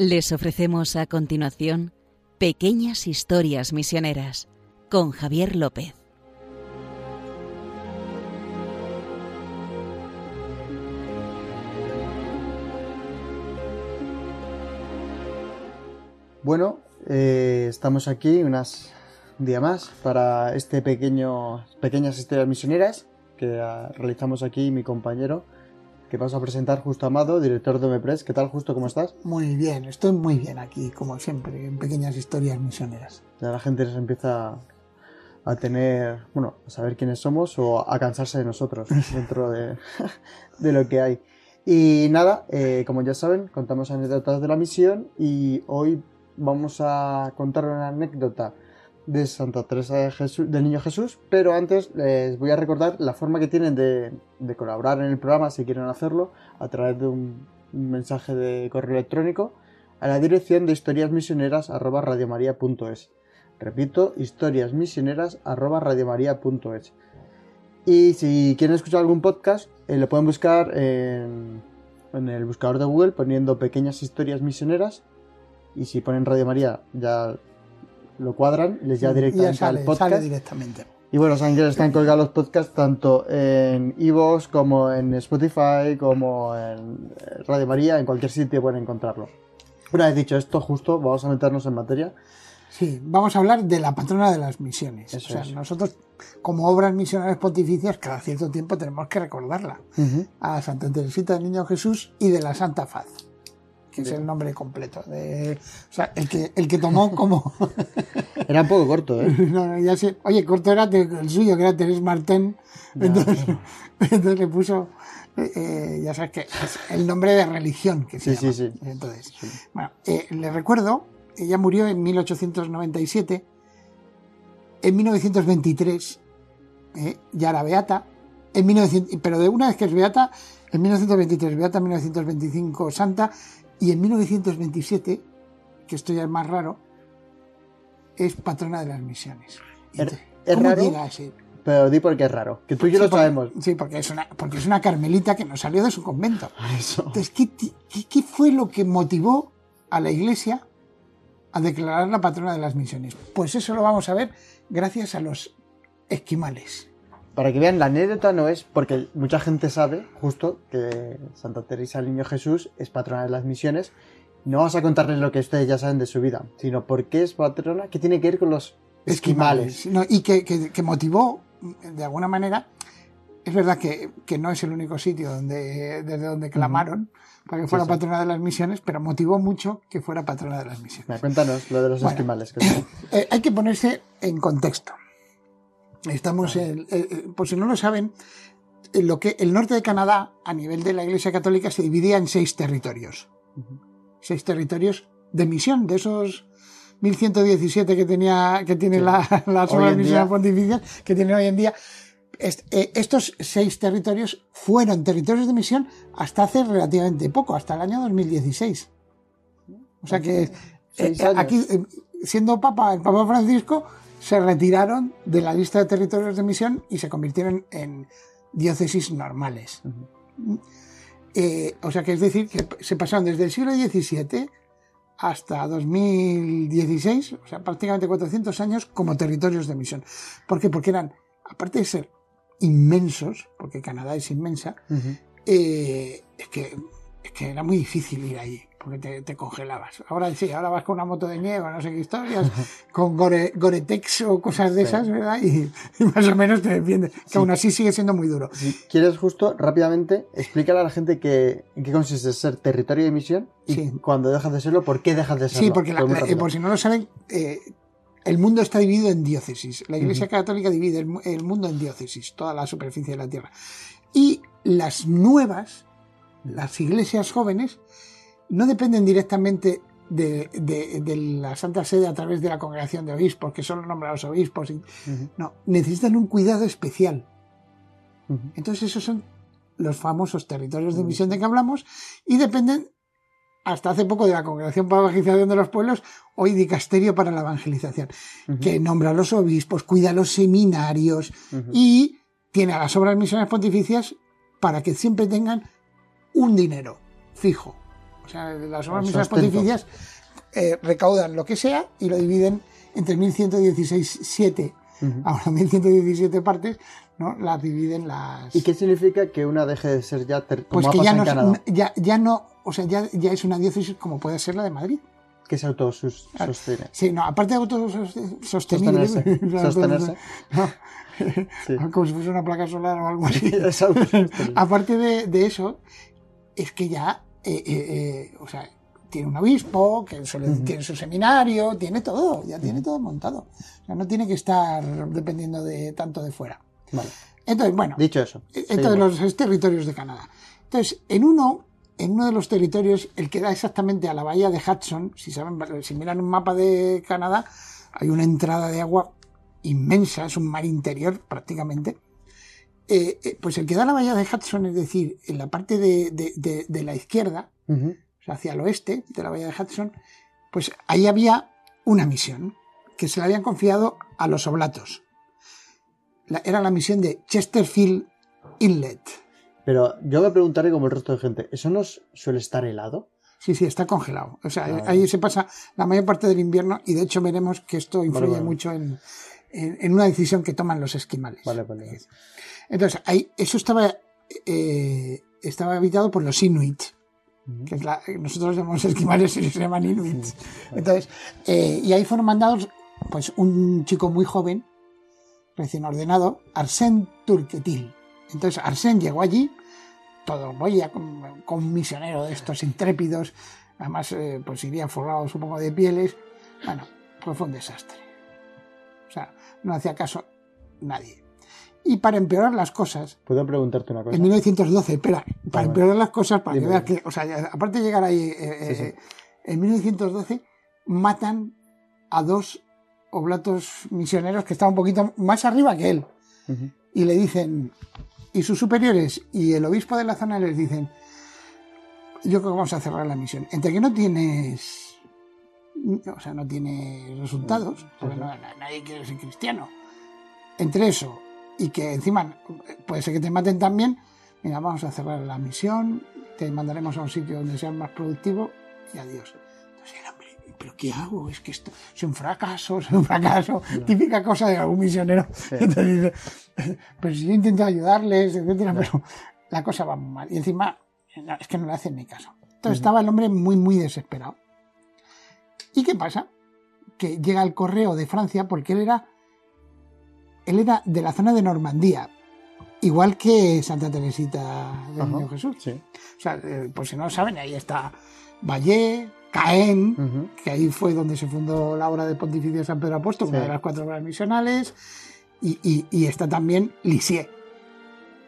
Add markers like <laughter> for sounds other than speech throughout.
Les ofrecemos a continuación Pequeñas Historias Misioneras con Javier López. Bueno, eh, estamos aquí unas, un día más para este pequeño pequeñas historias misioneras que ah, realizamos aquí mi compañero que vas a presentar Justo Amado, director de Omepres. ¿Qué tal, Justo? ¿Cómo estás? Muy bien, estoy muy bien aquí, como siempre, en pequeñas historias misioneras. Ya la gente nos empieza a tener, bueno, a saber quiénes somos o a cansarse de nosotros <laughs> dentro de, <laughs> de lo que hay. Y nada, eh, como ya saben, contamos anécdotas de la misión y hoy vamos a contar una anécdota de Santa Teresa de Jesús, del Niño Jesús, pero antes les voy a recordar la forma que tienen de, colaborar en el programa si quieren hacerlo a través de un, un mensaje de correo electrónico a la dirección de historiasmisioneras@radiomaria.es. Repito, historiasmisioneras@radiomaria.es. Y si quieren escuchar algún podcast, eh, lo pueden buscar en, en el buscador de Google poniendo pequeñas historias misioneras y si ponen Radio María ya lo cuadran, les lleva directamente ya sale, al podcast. sale directamente. Y bueno, saben que están colgados los podcasts tanto en iVoox como en Spotify, como en eh, Radio María, en cualquier sitio pueden encontrarlo. Una vez dicho esto, justo, vamos a meternos en materia. Sí, vamos a hablar de la patrona de las misiones. Eso o sea, es. nosotros, como obras misionales pontificias, cada cierto tiempo tenemos que recordarla. A Santa Teresita del Niño Jesús y de la Santa Faz, que es el nombre completo. De, o sea, el que, el que tomó <laughs> como... Era un poco corto, ¿eh? <laughs> No, no, ya sé. Oye, corto era el suyo, que era Terés Martín. Entonces, <laughs> entonces le puso, eh, eh, ya sabes que es el nombre de religión que se Sí, llama. sí, sí. Entonces, bueno, eh, le recuerdo, ella murió en 1897. En 1923 eh, ya era beata. En 1900, pero de una vez que es beata, en 1923 beata, en 1925 santa y en 1927, que esto ya es más raro, es patrona de las misiones. Es ¿Cómo raro? llega a ser? Pero di porque es raro. Que tú y yo Sí, lo porque- sabemos. Sí, porque es, una, porque es una carmelita que no salió de su convento. Eso. Entonces, ¿qué, qué, qué fue lo que motivó a la iglesia a declarar la patrona de las misiones? Pues eso lo vamos a ver gracias a los esquimales. Para que vean, la anécdota no es porque mucha gente sabe, justo, que Santa Teresa del Niño Jesús es patrona de las misiones. No vamos a contarles lo que ustedes ya saben de su vida, sino por qué es patrona, qué tiene que ver con los esquimales. No, y que, que- que motivó, de alguna manera, es verdad que, que no es el único sitio donde, desde donde clamaron para que fuera sí. patrona de las misiones, pero motivó mucho que fuera patrona de las misiones. Mira, cuéntanos lo de los Bueno. esquimales. <coughs> que Eh, hay que ponerse en contexto. Estamos en, eh, eh, por si no lo saben, en lo que el norte de Canadá, a nivel de la Iglesia Católica, se dividía en seis territorios. Seis territorios de misión, de esos 1117 que tenía, que tiene Sí. la, <laughs> en misiones día. pontificias, que tienen hoy en día. Est- eh, estos seis territorios fueron territorios de misión hasta hace relativamente poco, hasta el año 2016. O sea que eh, aquí, siendo Papa, el Papa Francisco, se retiraron de la lista de territorios de misión y se convirtieron en diócesis normales. Eh, o sea que es decir, que se pasaron desde el siglo XVII hasta 2016, o sea, prácticamente 400 años como territorios de misión. ¿Por qué? Porque eran, aparte de ser inmensos, porque Canadá es inmensa, eh, es, que, es que era muy difícil ir allí, porque te, te congelabas. Ahora sí, ahora vas con una moto de nieve, no sé qué historias, <laughs> con Gore, Gore-Tex o cosas de Sí. esas, ¿verdad? Y, y más o menos te defiende. Que aún así sigue siendo muy duro. Si quieres justo, rápidamente, explícale a la gente que, en qué consiste ser territorio de misión y Sí. cuando dejas de serlo, ¿por qué dejas de serlo? Sí, porque la- la- eh, rápido. por si no lo saben, eh, el mundo está dividido en diócesis. La Iglesia Católica divide el mundo en diócesis, toda la superficie de la tierra. Y las nuevas, las iglesias jóvenes, no dependen directamente de, de- de la Santa Sede a través de la congregación de obispos, que son nombrados obispos. y- Ujú, no, necesitan un cuidado especial. Entonces esos son los famosos territorios de misión de que hablamos y dependen hasta hace poco de la Congregación para la Evangelización de los Pueblos, hoy Dicasterio para la Evangelización, que nombra a los obispos, cuida los seminarios y tiene a las obras misiones pontificias para que siempre tengan un dinero fijo. O sea, las obras misioneras pontificias eh, recaudan lo que sea y lo dividen entre 1116 7 ahora <laughs> 1117 partes, ¿no? Las dividen las... ¿Y qué significa que una deje de ser ya ter- Pues que ya no, ya, ya no, o sea, ya, ya es una diócesis como puede ser la de Madrid. Que se autosostiene. Sí, no, aparte de autosostenible. <laughs> Sostenerse. Sostenerse. No, <laughs> Sí. como si fuese una placa solar o algo así. Es aparte de, de eso, es que ya, eh, eh, eh, o sea, tiene un obispo, que suele- tiene su seminario, tiene todo, ya tiene todo montado. O sea, no tiene que estar dependiendo de tanto de fuera. Vale. Entonces, bueno, Dicho eso. esto de seguimos. los territorios de Canadá. Entonces, en uno, en uno de los territorios, el que da exactamente a la bahía de Hudson, si saben, si miran un mapa de Canadá, hay una entrada de agua inmensa, es un mar interior prácticamente. Eh, eh, pues el que da la bahía de Hudson, es decir, en la parte de, de- de- de la izquierda, o sea, hacia el oeste de la bahía de Hudson, pues ahí había una misión que se le habían confiado a los oblatos. La- era la misión de Chesterfield Inlet. Pero yo me preguntaré como el resto de gente, ¿eso no suele estar helado? Sí, sí, está congelado. O sea, Vale. ahí se pasa la mayor parte del invierno y de hecho veremos que esto influye vale. mucho en, en- en una decisión que toman los esquimales. Vale, vale. Entonces, ahí, eso estaba, eh, estaba habitado por los Inuit. Que es la- nosotros llamamos esquimales y se llaman Inuit. Entonces, eh, y ahí fueron mandados pues un chico muy joven, recién ordenado, Arsène Turquetil. Entonces Arsène llegó allí, todo boya, con, con un misionero de estos intrépidos, además eh, pues iría forrado supongo de pieles. Bueno, pues fue un desastre. O sea, no hacía caso nadie. Y para empeorar las cosas, ¿Puedo preguntarte una cosa? en 1912, espera, para empeorar las cosas, para que veas que, o sea, aparte de llegar ahí, eh, eh, Sí, sí. en 1912 matan a dos oblatos misioneros que estaban un poquito más arriba que él y le dicen, y sus superiores y el obispo de la zona les dicen, yo creo que vamos a cerrar la misión. Entre que no tienes, o sea, no tienes resultados, porque no- na- nadie quiere ser cristiano. Entre eso y que encima puede ser que te maten también, mira, vamos a cerrar la misión, te mandaremos a un sitio donde seas más productivo y adiós. Entonces el hombre, ¿pero qué hago? Es que esto es un fracaso, es un fracaso, típica cosa de algún misionero. <laughs> Entonces dice, pues yo intento ayudarles, etcétera, pero la cosa va muy mal. Y encima, es que no le hacen ni caso. Entonces estaba el hombre muy, muy desesperado. ¿Y qué pasa? Que llega el correo de Francia porque él era, él era de la zona de Normandía, igual que Santa Teresita del Ajá. Niño Jesús. Sí. O sea, por si no lo saben, ahí está Valle, Caen, que ahí fue donde se fundó la obra de Pontificio San Pedro Apóstol, una de las cuatro obras misionales, y, y- y está también Lisieux.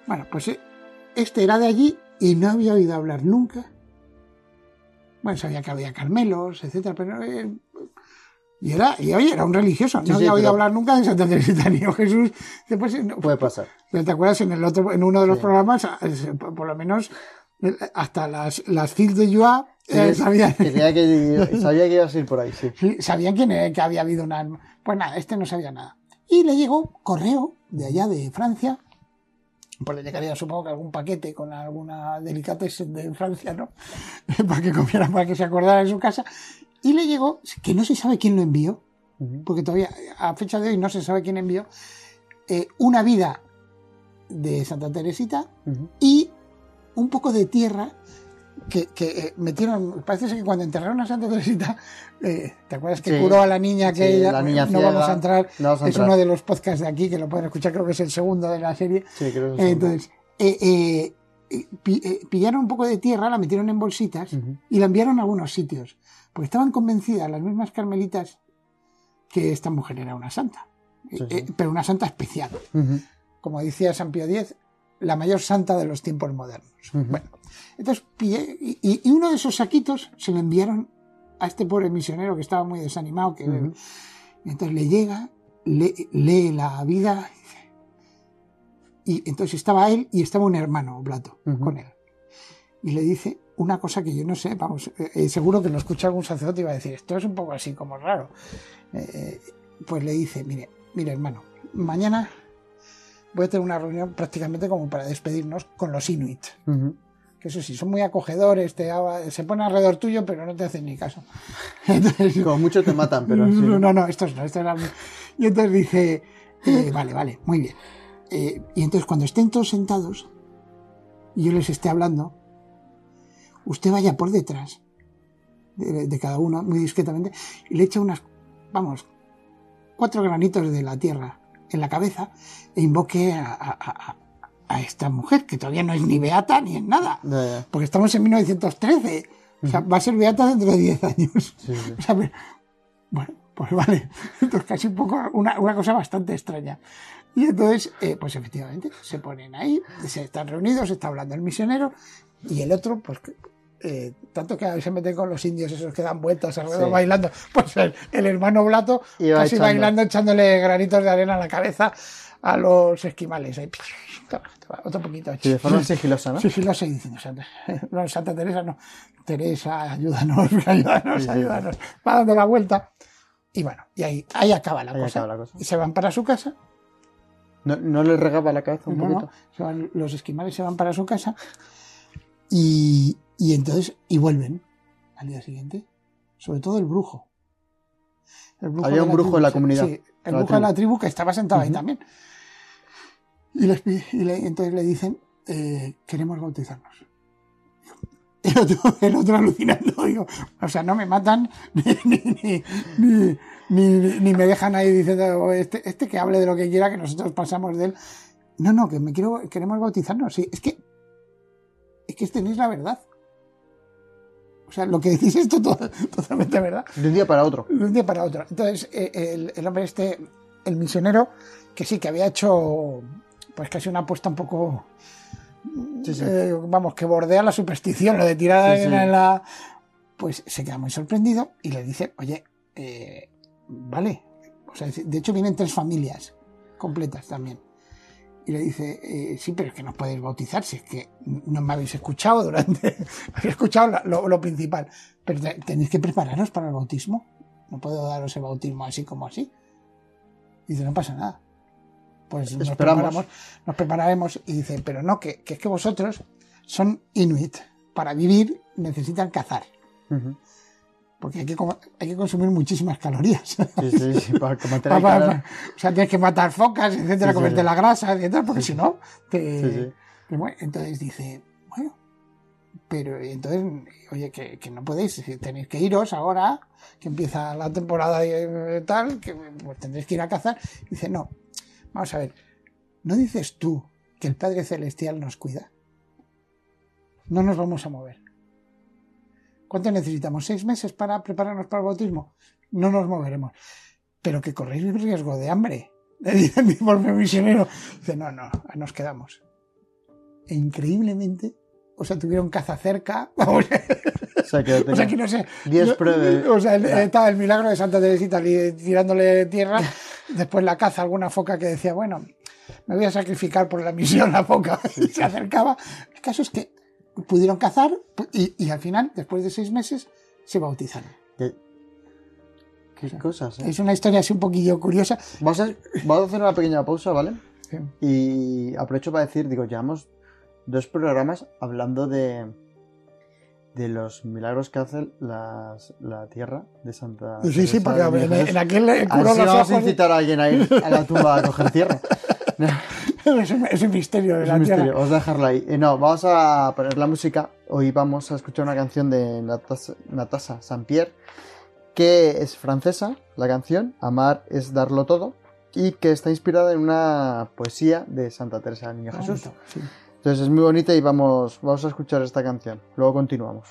Bueno, pues eh, este era de allí y no había oído hablar nunca. Bueno, sabía que había Carmelos, etcétera, pero eh, y era, y oye, era un religioso, no sí, había oído pero- hablar nunca de Santa Teresita ni de Jesús. Después, eh, no- Puede pasar. ¿Te acuerdas en el otro, en uno de los Sí. programas, eh, por lo menos eh, hasta las, las files de Joie eh, sabían, que que- <laughs> sabía que ibas a ir por ahí, sí. sabían quién era, que había habido una. Pues nada, este no sabía nada. Y le llegó correo de allá de Francia, pues le llegaría supongo que algún paquete con alguna delicatessen de Francia, ¿no? <laughs> para que comiera, para que se acordara de su casa. Y le llegó, que no se sabe quién lo envió, porque todavía a fecha de hoy no se sabe quién envió, eh, una vida de Santa Teresita Ujú. y un poco de tierra que, que, eh, metieron. Parece que cuando enterraron a Santa Teresita, eh, ¿te acuerdas que Sí. curó a la niña que Sí, ella? la niña no ciega. vamos a entrar. No vamos a es entrar. uno de los podcasts de aquí que lo pueden escuchar, creo que es el segundo de la serie. Sí, creo que sí. entonces, eh, eh, eh, pi- pillaron un poco de tierra, la metieron en bolsitas Ujú. y la enviaron a algunos sitios. Porque estaban convencidas las mismas carmelitas que esta mujer era una santa. Sí, sí. Eh, pero una santa especial. Como decía San Pío X, la mayor santa de los tiempos modernos. Bueno, entonces pillé- y, uno de esos saquitos se lo enviaron a este pobre misionero que estaba muy desanimado. Que, y entonces le llega, lee, lee la vida. Y entonces estaba él y estaba un hermano oblato Ujú. con él. Y le dice una cosa que yo no sé, vamos, eh, eh, seguro que lo escucha algún sacerdote y va a decir, esto es un poco así como raro. Eh, pues le dice, mire, mire hermano, mañana voy a tener una reunión prácticamente como para despedirnos con los Inuit. Que eso sí, son muy acogedores, te, se ponen alrededor tuyo, pero no te hacen ni caso. <laughs> Entonces, Como mucho te matan, pero <laughs> no, no, no, estos no, estos eran... Y entonces dice, eh, vale, vale, muy bien. Y entonces cuando estén todos sentados y yo les esté hablando, usted vaya por detrás de, de cada uno, muy discretamente, y le echa unas, vamos, cuatro granitos de la tierra en la cabeza e invoque a, a- a- a esta mujer, que todavía no es ni beata ni en nada, porque estamos en 1913. O sea, va a ser beata dentro de 10 años. Sí, sí. <laughs> O sea, pero- bueno, pues vale. <laughs> Entonces, casi un poco, una, una cosa bastante extraña. Y entonces, eh, pues efectivamente, se ponen ahí, se están reunidos, está hablando el misionero, y el otro, pues, eh, tanto que a veces se meten con los indios esos que dan vueltas alrededor Sí. bailando, pues el, el hermano Blato Iba casi echando. bailando, echándole granitos de arena a la cabeza a los esquimales. Ahí, otro poquito. Sí, de forma <laughs> sigilosa, ¿no? Sigilosa y diciendo, Santa, <laughs> no, Santa Teresa no, Teresa, ayúdanos, <laughs> ayúdanos, ayúdanos. Va dando la vuelta. Y bueno, y ahí, ahí acaba la Ahí cosa. acaba la cosa. Y se van para su casa. ¿No, no le regaba la cabeza un No, poquito? van- los esquimales se van para su casa. Y, y entonces, y vuelven al día siguiente. Sobre todo el brujo. El brujo Había de un brujo en la tribu, comunidad, Sí, el de la brujo de la tribu. tribu que estaba sentado ahí también. Y, les y le- entonces le dicen, eh, queremos bautizarnos. El otro, el otro alucinando, digo, o sea, no me matan <laughs> ni, ni, ni, ni, ni- ni me dejan ahí diciendo, "Oh, este, este que hable de lo que quiera, que nosotros pasamos de él. No, no, que me quiero, queremos bautizarnos. Sí, es que, es que tenéis la verdad. O sea, lo que decís es to- to- <laughs> totalmente verdad De un día para otro. de un día para otro. Entonces, eh, el, el hombre este, el misionero, que sí, que había hecho pues casi una apuesta un poco, Sí, sí. eh, vamos, que bordea la superstición, lo de tirar Sí, en la... Pues se queda muy sorprendido y le dice, oye, eh, vale, o sea, de hecho vienen tres familias completas también. Y le dice, eh, sí, pero es que no podéis bautizar, si es que no me habéis escuchado durante... <laughs> habéis escuchado lo, lo principal, pero te- tenéis que prepararos para el bautismo. No puedo daros el bautismo así como así. Y dice, no pasa nada. Pues nos preparamos, nos prepararemos. Y dice, pero no, que, que es que vosotros son inuit. Para vivir necesitan cazar. Porque hay que, hay que consumir muchísimas calorías. Sí, sí, sí, para <laughs> mantener Pa- el pa- calor. pa- o sea, tienes que matar focas, etcétera, Sí, comerte sí. la grasa, etcétera, porque si no, te, Sí, sí. te. Entonces dice, bueno, pero entonces, oye, que, que no podéis, que tenéis que iros ahora, que empieza la temporada de tal, que pues tendréis que ir a cazar. Dice, no, vamos a ver, ¿no dices tú que el Padre Celestial nos cuida? No nos vamos a mover. ¿Cuánto necesitamos? ¿Seis meses para prepararnos para el bautismo? No nos moveremos. Pero que corréis riesgo de hambre. <laughs> Le dice mi propio misionero. Dice, no, no, nos quedamos. E increíblemente, o sea, tuvieron caza cerca. <laughs> Vamos, O sea, que o sea, que no sé. Diez pruebas. O sea, el- Ya. estaba el milagro de Santa Teresita tirándole tierra. <laughs> Después la caza, alguna foca que decía, bueno, me voy a sacrificar por la misión la foca. Y se acercaba. El caso es que pudieron cazar y, y al final, después de seis meses, se bautizaron. Qué, qué cosas, ¿eh? Es una historia así un poquillo curiosa. Vamos a, vamos a hacer una pequeña pausa, ¿vale? Sí. Y aprovecho para decir, digo, llevamos dos programas hablando de, de los milagros que hace las- la tierra de Santa Sí, sí, porque en, en aquel A ver curó si los vamos a incitar a alguien a ir a la tumba a coger tierra. <laughs> <laughs> Es un, es un misterio de Es la un tierra. misterio, a dejarlo ahí. Eh, no, vamos a poner la música. Hoy vamos a escuchar una canción de Natasha, Natasha Saint-Pierre, que es francesa, la canción, Amar es darlo todo, y que está inspirada en una poesía de Santa Teresa del Niño Jesús. Bonito, sí. Entonces es muy bonita y vamos, vamos a escuchar esta canción. Luego continuamos.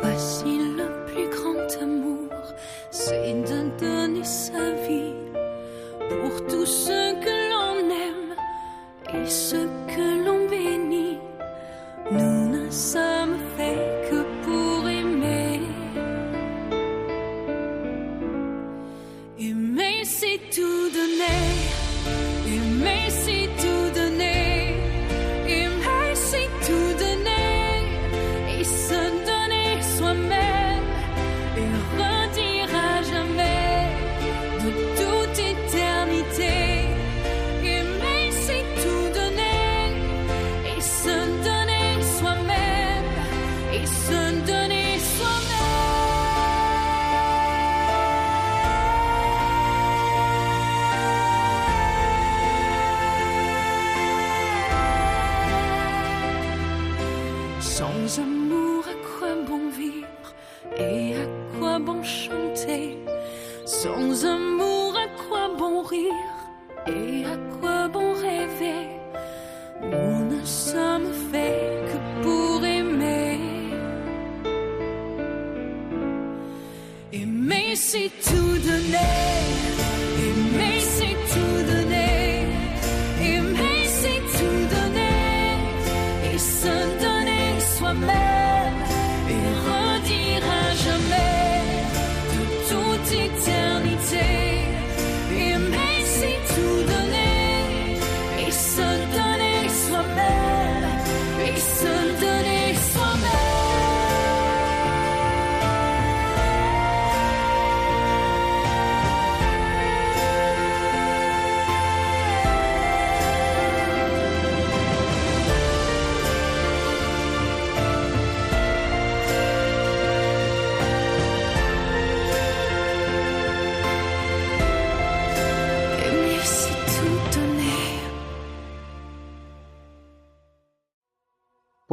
Voici le plus grand amour, c'est de donner sa vie pour tous ceux que l'on aime et ceux que l'on bénit. Nous ne sommes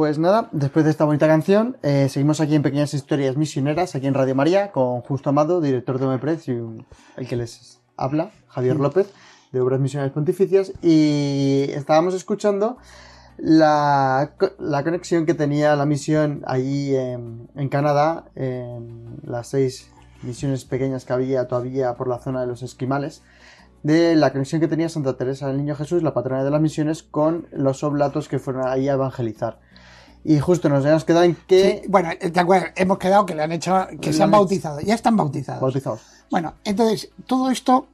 Pues nada, después de esta bonita canción, eh, seguimos aquí en Pequeñas Historias Misioneras, aquí en Radio María, con Justo Amado, director de OMEPRED, y el que les habla, Javier López, de Obras Misionales Pontificias, y estábamos escuchando la, la conexión que tenía la misión allí en, en Canadá, en las seis misiones pequeñas que había todavía por la zona de los esquimales, de la conexión que tenía Santa Teresa del Niño Jesús, la patrona de las misiones, con los oblatos que fueron ahí a evangelizar. Y justo nos habíamos quedado en que... Sí, bueno, ¿te acuerdas? Hemos quedado que le han hecho, que se han bautizado. Ya están bautizados. Bautizados. Bueno, entonces, todo esto,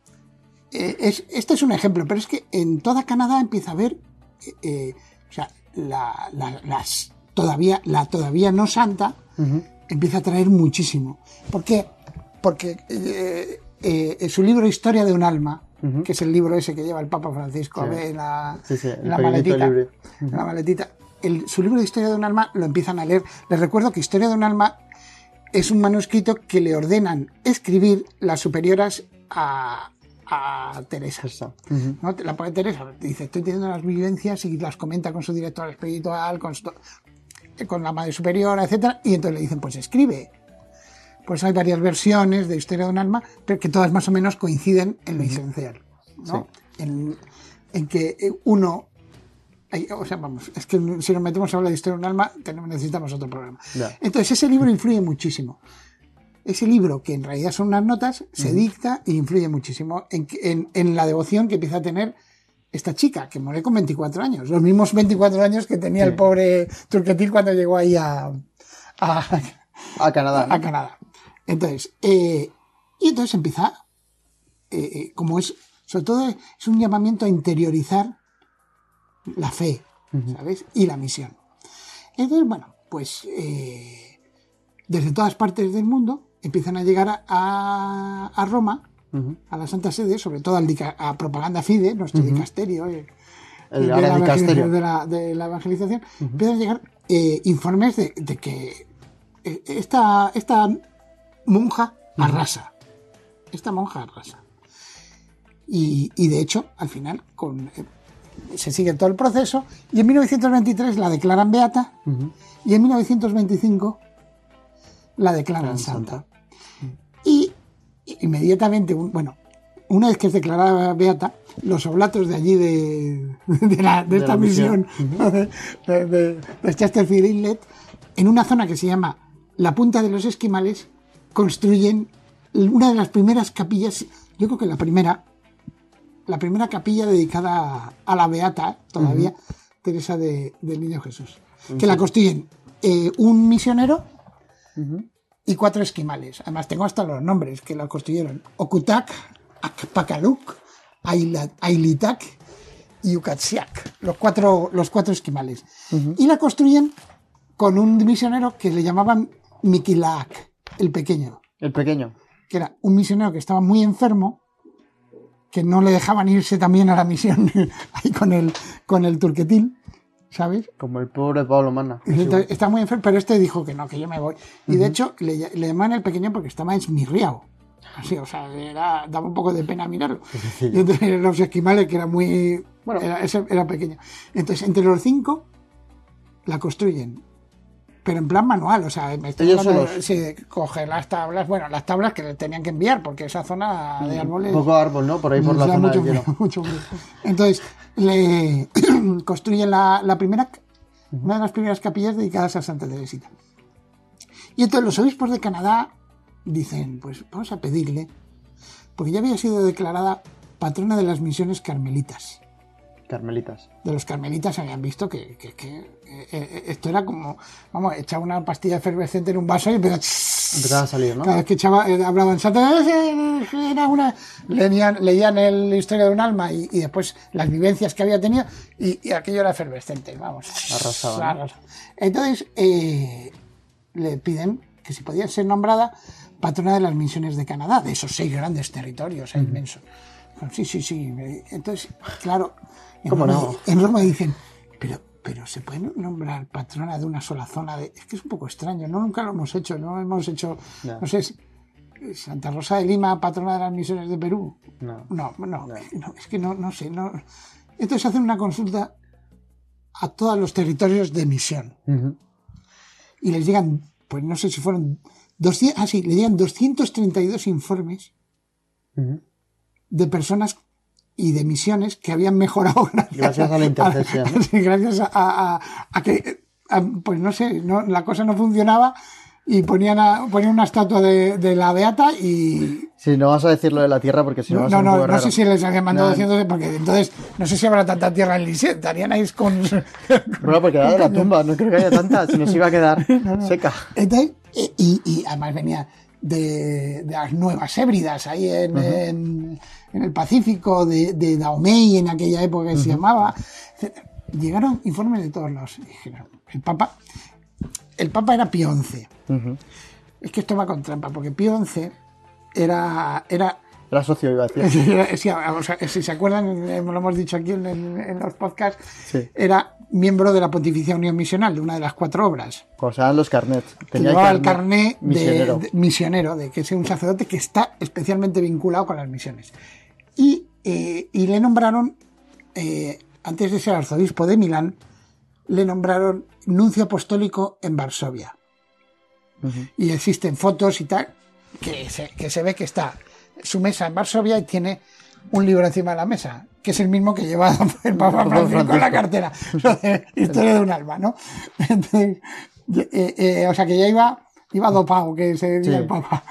eh, es, este es un ejemplo, pero es que en toda Canadá empieza a haber, eh, eh, o sea, la, la- las, todavía, la todavía no santa empieza a traer muchísimo. ¿Por qué? Porque eh, eh, en su libro Historia de un alma, que es el libro ese que lleva el Papa Francisco Sí. a ver en la, Sí, sí, en la maletita, en la maletita. El- su libro de Historia de un alma lo empiezan a leer. Les recuerdo que Historia de un alma es un manuscrito que le ordenan escribir las superioras a, a Teresa. ¿no? La pobre Teresa dice, estoy teniendo las vivencias y las comenta con su director espiritual, con, su- con la madre superiora, etcétera, y entonces le dicen, pues escribe. Pues hay varias versiones de Historia de un alma, pero que todas más o menos coinciden en lo esencial, ¿no? En, en que eh, uno, hay- o sea, vamos, es que si nos metemos a hablar de Historia de un alma, tenemos, necesitamos otro programa. Entonces ese libro influye muchísimo. Ese libro, que en realidad son unas notas, se dicta e influye muchísimo en, en- en la devoción que empieza a tener esta chica, que muere con 24 años. Los mismos 24 años que tenía el pobre Turquetil cuando llegó ahí a, a, A Canadá. ¿no? a Canadá. Entonces, eh, y entonces empieza, eh, eh, como es, sobre todo es un llamamiento a interiorizar la fe, ¿sabes? Y la misión. Entonces, bueno, pues eh, desde todas partes del mundo empiezan a llegar a, a- a Roma, a la Santa Sede, sobre todo al a Propaganda Fide, nuestro dicasterio, eh, El de, ahora la dicasterio. evangelización- de, la, de la evangelización, empiezan a llegar eh, informes de, de que esta, esta monja arrasa. Esta monja arrasa. Y, y de hecho, al final, con, se sigue todo el proceso y en 1923 la declaran beata y en 1925 la declaran santa. Y inmediatamente, bueno, una vez que es declarada beata, los oblatos de allí de, <laughs> de, la- de De esta la misión. <laughs> de Chesterfield Inlet, en una zona que se llama la Punta de los Esquimales, construyen una de las primeras capillas, yo creo que la primera, la primera capilla dedicada a, la beata, todavía, Teresa de- del Niño Jesús, que la construyen eh, un misionero y cuatro esquimales. Además, tengo hasta los nombres que la construyeron. Okutak, Akpakaluk, Ailitak y Ukatsiak. Los cuatro, los cuatro esquimales. Y la construyen con un misionero que le llamaban Mikilaak, el pequeño. El pequeño. Que era un misionero que estaba muy enfermo, que no le dejaban irse también a la misión <laughs> ahí con el, con el turquetil. ¿sabes? Como el pobre Pablo Mana. Está muy enfermo, pero este dijo que no, que yo me voy. Y de hecho, le, le llaman el pequeño porque estaba esmirriado. Así, o sea, era, daba un poco de pena mirarlo. Y entonces los esquimales, que era muy. Bueno. era pequeño. Entonces, entre los cinco, la construyen. Pero en plan manual, o sea, me estoy Ellos hablando de- solos. sí, de coger las tablas, bueno, las tablas que le tenían que enviar, porque esa zona de árboles. Poco árbol, ¿no? Por ahí por la zona mucho del frío, <laughs> mucho frío. Entonces, le <clears throat> construyen la, la primera, una de las primeras capillas dedicadas a Santa Teresita. Y entonces los obispos de Canadá dicen, pues vamos a pedirle, porque ya había sido declarada patrona de las misiones carmelitas. Carmelitas. De los carmelitas habían visto que, que- que, eh, eh, esto era como, vamos, echar una pastilla efervescente en un vaso y empezaba Empezaba a salir, ¿no? cada vez que echaba, eh, hablaban Teresa, era una leían, leían el la historia de un alma y, y después las vivencias que había tenido y, y aquello era efervescente, vamos. Arrasaba. Arrasaba. Entonces eh, le piden que si podía ser nombrada patrona de las misiones de Canadá, de esos seis grandes territorios eh, inmensos. Sí, sí, sí. Entonces, claro, en, ¿Cómo Roma, no? en Roma dicen, pero, pero se puede nombrar patrona de una sola zona. De... Es que es un poco extraño, ¿no? Nunca lo hemos hecho, no hemos hecho, no sé, es- Santa Rosa de Lima, patrona de las misiones de Perú. No. No, no, no, es que no, no sé. No. Entonces hacen una consulta a todos los territorios de misión y les llegan, pues no sé si fueron 200, ah, sí, le llegan 232 informes Ujú. De personas y de misiones que habían mejorado gracias, <laughs> Gracias a la intercesión, ¿no? sí, gracias a, a- a que, a- pues no sé, no, la cosa no funcionaba y ponían, a- ponían una estatua de, de la Beata y... Sí, no vas a decir lo de la tierra porque si no, No, a no, no, no sé si les habían mandado No. diciendo porque entonces no sé si habrá tanta tierra en Lisset, estarían ahí con... Bueno, porque era de la <laughs> tumba, no creo que haya tanta, si nos iba a quedar <laughs> seca. Entonces, y, y- y además venía de, de las Nuevas Hébridas, ahí en, en- en el Pacífico, de, de Dahomey en aquella época que se llamaba. Llegaron informes de todos lados. Dijeron, el Papa, el Papa era Pío XI. Ujú. Es que esto va con trampa, porque Pío XI era, era Era socio, iba a decir. <laughs> Sí, o sea, si se acuerdan, eh, lo hemos dicho aquí en, en- los podcasts, Sí. era miembro de la Pontificia Unión Misional, de una de las cuatro obras. Se dan los carnets. Tenía llevaba el carné de misionero. de- misionero, de que es un sacerdote que está especialmente vinculado con las misiones. Y, eh, y le nombraron, eh, antes de ser arzobispo de Milán, le nombraron nuncio apostólico en Varsovia. Y existen fotos y tal, que se, que se ve que está su mesa en Varsovia y tiene un libro encima de la mesa, que es el mismo que lleva <laughs> el Papa Francisco en la cartera, lo de Historia de un alma, ¿no? <laughs> Entonces, eh, eh, o sea que ya iba, iba dopado, que se decía Sí. el Papa.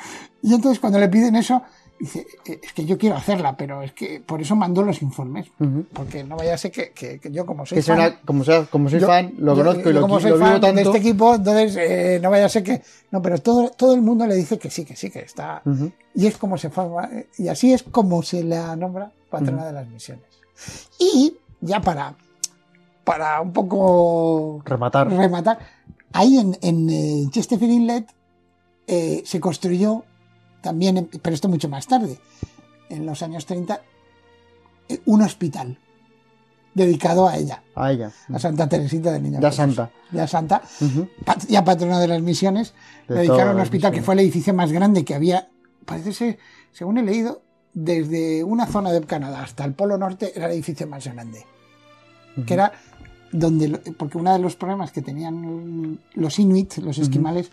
Y entonces cuando le piden eso, dice, eh, es que yo quiero hacerla, pero es que por eso mandó los informes, porque no vaya a ser que, que- que yo como soy Que fan, como, sea, como soy yo- fan, lo yo- conozco yo y lo, como soy lo fan tanto. de este equipo, entonces eh, no vaya a ser que. No, pero todo, todo el mundo le dice que sí, que sí, que está. Y es como se forma. eh, Y así es como se la nombra patrona de las misiones. Y ya para, para un poco Rematar. rematar, ahí en, en Chesterfield Inlet eh, se construyó también, en- pero esto mucho más tarde, en los años 30, eh, un hospital dedicado a ella, A ella. a Santa Teresita del Niño. Ya santa. Ya Santa, ya patrona de las misiones, De dedicaron un hospital que fue el edificio más grande que había, parece ser, según he leído, desde una zona de Canadá hasta el Polo Norte era el edificio más grande. Que era donde, porque uno de los problemas que tenían los inuit, los esquimales,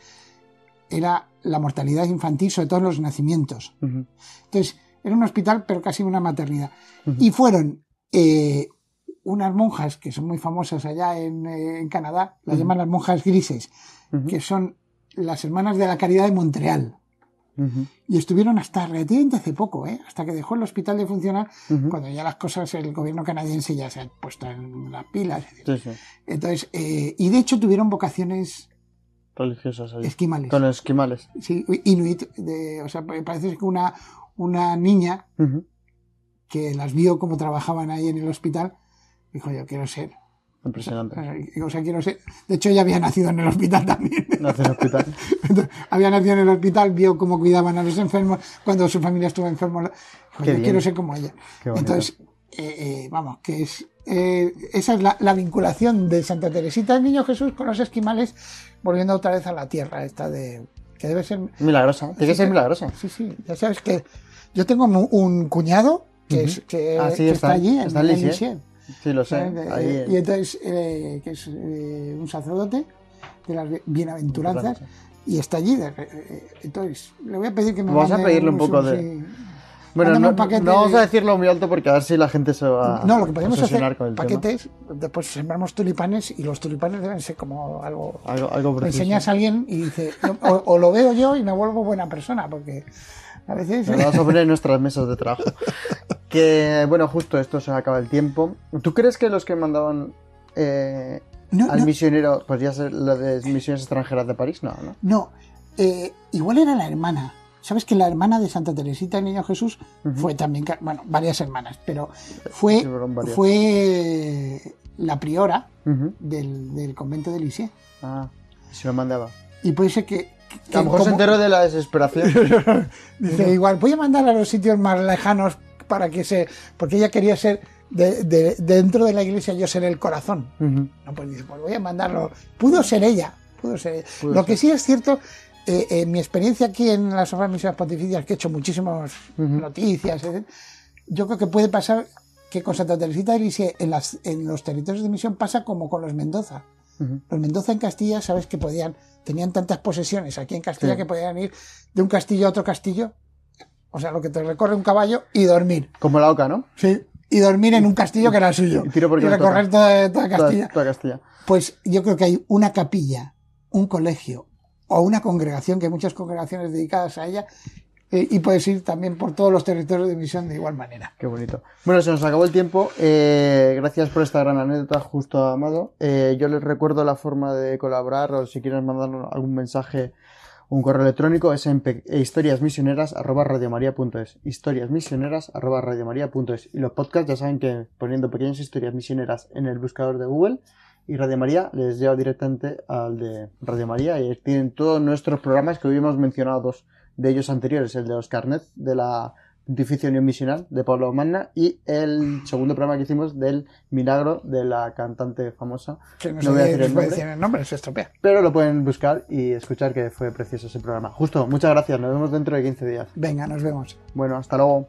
era la mortalidad infantil, sobre todo en los nacimientos. Ujú. Entonces, era un hospital, pero casi una maternidad. Y fueron eh, unas monjas que son muy famosas allá en, eh, en Canadá, las llaman las monjas grises, que son las hermanas de la caridad de Montreal. Y estuvieron hasta relativamente hace poco, ¿eh? hasta que dejó el hospital de funcionar, cuando ya las cosas, el gobierno canadiense ya se ha puesto en las pilas. Sí, sí. Entonces, eh, y de hecho tuvieron vocaciones Religiosas ahí. esquimales. Con esquimales. Sí, inuit, de, o sea, parece que una, una niña que las vio como trabajaban ahí en el hospital, dijo yo quiero ser. Impresionante. Eh, O sea, quiero ser. De hecho, ella había nacido en el hospital también. <laughs> Nace en el hospital. Entonces, había nacido en el hospital, vio cómo cuidaban a los enfermos, cuando su familia estuvo enferma, dijo, yo bien. quiero ser como ella. Entonces, eh, eh, vamos, que es eh, esa es la, la vinculación de Santa Teresita del Niño Jesús con los esquimales, volviendo otra vez a la tierra, esta de. que debe ser. Milagrosa. Tiene que ser milagrosa. Sí, sí, ya sabes que yo tengo un, un cuñado que, es, que, Ah, sí, que está- está, allí, en, está. Lisieux. Sí, lo sé. Ahí, Eh, y entonces, eh, que es eh, un sacerdote de las bienaventuranzas, y está allí. de- eh, entonces, le voy a pedir que me Vamos a pedirle un poco de- sí. Bueno, no, un paquete no vamos a decirlo muy alto porque a ver si la gente se va No, lo que podemos hacer, con el tema. paquetes, después sembramos tulipanes y los tulipanes deben ser como algo... Algo, enseñas a alguien y dice, o, o lo veo yo y me vuelvo buena persona, porque a veces... Nos vamos a poner en nuestras mesas de trabajo. <laughs> Que, bueno, justo esto se acaba el tiempo. ¿Tú crees que los que mandaban eh, No, al no, misionero podría ser lo de misiones extranjeras de París? No, ¿no? no, eh, igual era la hermana. ¿Sabes que la hermana de Santa Teresita del Niño Jesús fue también, bueno, varias hermanas, pero fue, Sí, fueron varias. fue la priora del, del convento de Lisieux. Ah, se lo mandaba. Y puede ser que... que A lo mejor se enteró de la desesperación. <laughs> Dice, igual, voy a mandar a los sitios más lejanos para que se... Porque ella quería ser, de, de- dentro de la iglesia, yo ser el corazón. No, pues dice, pues voy a mandarlo. Pudo ser ella, pudo ser ella. Pudo Lo ser. que sí es cierto, eh, eh, mi experiencia aquí en las obras misiones pontificias, que he hecho muchísimas Ujú. noticias, etc., yo creo que puede pasar que con Santa Teresita de Lisieux en, las, en los territorios de misión pasa como con los Mendoza. Los Mendoza en Castilla, sabes que podían, tenían tantas posesiones aquí en Castilla Sí. que podían ir de un castillo a otro castillo, o sea, lo que te recorre un caballo y dormir. Como la oca, ¿no? Sí. Y dormir en un castillo que era suyo. Y tiro porque y recorrer toca. toda, toda Castilla. Toda, toda Castilla. Pues yo creo que hay una capilla, un colegio o una congregación, que hay muchas congregaciones dedicadas a ella, eh, y puedes ir también por todos los territorios de misión de igual manera. Qué bonito. Bueno, se nos acabó el tiempo. Eh, gracias por esta gran anécdota, justo amado. Eh, yo les recuerdo la forma de colaborar o si quieren mandarnos algún mensaje, un correo electrónico es en historiasmisioneras@radiomaria.es. Historiasmisioneras@radiomaria.es. Y los podcasts ya saben que poniendo pequeñas historias misioneras en el buscador de Google y Radio María les lleva directamente al de Radio María y tienen todos nuestros programas que hoy hemos mencionado dos de ellos anteriores, el de los carnet de la Pontificia Unión Misional de Pablo Magna y el segundo programa que hicimos del milagro de la cantante famosa. Que no, No voy a decir el nombre. decir el nombre, se estropea. Pero lo pueden buscar y escuchar que fue precioso ese programa. Justo, muchas gracias. Nos vemos dentro de 15 días. Venga, nos vemos. Bueno, hasta luego.